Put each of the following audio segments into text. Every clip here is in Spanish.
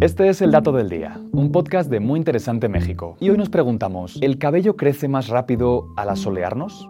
Este es el Dato del Día, un podcast de Muy Interesante México. Y hoy nos preguntamos, ¿el cabello crece más rápido al asolearnos?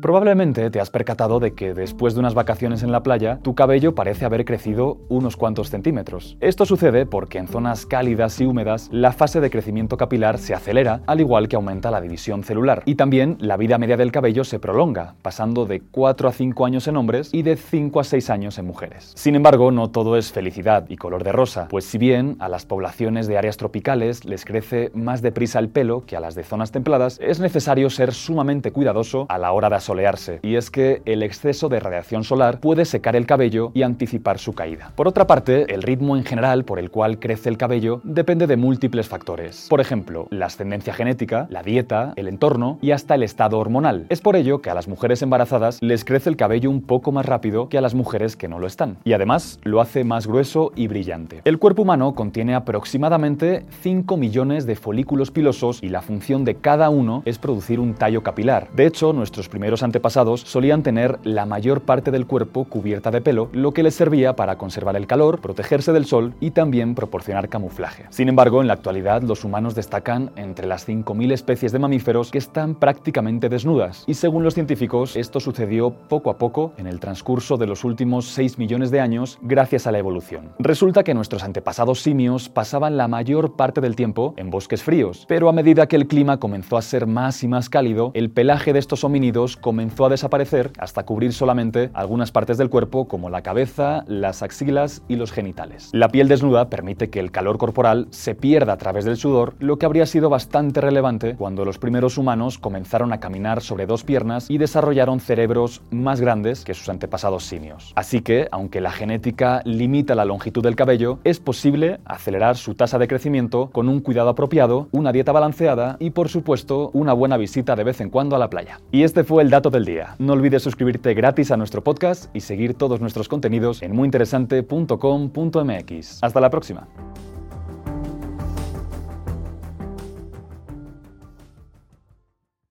Probablemente te has percatado de que después de unas vacaciones en la playa, tu cabello parece haber crecido unos cuantos centímetros. Esto sucede porque en zonas cálidas y húmedas la fase de crecimiento capilar se acelera, al igual que aumenta la división celular. Y también la vida media del cabello se prolonga, pasando de 4 a 5 años en hombres y de 5 a 6 años en mujeres. Sin embargo, no todo es felicidad y color de rosa, pues si bien a las poblaciones de áreas tropicales les crece más deprisa el pelo que a las de zonas templadas, es necesario ser sumamente cuidadoso a la hora de solearse, y es que el exceso de radiación solar puede secar el cabello y anticipar su caída. Por otra parte, el ritmo en general por el cual crece el cabello depende de múltiples factores. Por ejemplo, la ascendencia genética, la dieta, el entorno y hasta el estado hormonal. Es por ello que a las mujeres embarazadas les crece el cabello un poco más rápido que a las mujeres que no lo están. Y además lo hace más grueso y brillante. El cuerpo humano contiene aproximadamente 5 millones de folículos pilosos y la función de cada uno es producir un tallo capilar. De hecho, nuestros primeros antepasados solían tener la mayor parte del cuerpo cubierta de pelo, lo que les servía para conservar el calor, protegerse del sol y también proporcionar camuflaje. Sin embargo, en la actualidad los humanos destacan entre las 5.000 especies de mamíferos que están prácticamente desnudas, y según los científicos, esto sucedió poco a poco en el transcurso de los últimos 6 millones de años gracias a la evolución. Resulta que nuestros antepasados simios pasaban la mayor parte del tiempo en bosques fríos, pero a medida que el clima comenzó a ser más y más cálido, el pelaje de estos homínidos comenzó a desaparecer hasta cubrir solamente algunas partes del cuerpo como la cabeza, las axilas y los genitales. La piel desnuda permite que el calor corporal se pierda a través del sudor, lo que habría sido bastante relevante cuando los primeros humanos comenzaron a caminar sobre dos piernas y desarrollaron cerebros más grandes que sus antepasados simios. Así que, aunque la genética limita la longitud del cabello, es posible acelerar su tasa de crecimiento con un cuidado apropiado, una dieta balanceada y, por supuesto, una buena visita de vez en cuando a la playa. Y este fue el dato del día. No olvides suscribirte gratis a nuestro podcast y seguir todos nuestros contenidos en muyinteresante.com.mx. Hasta la próxima.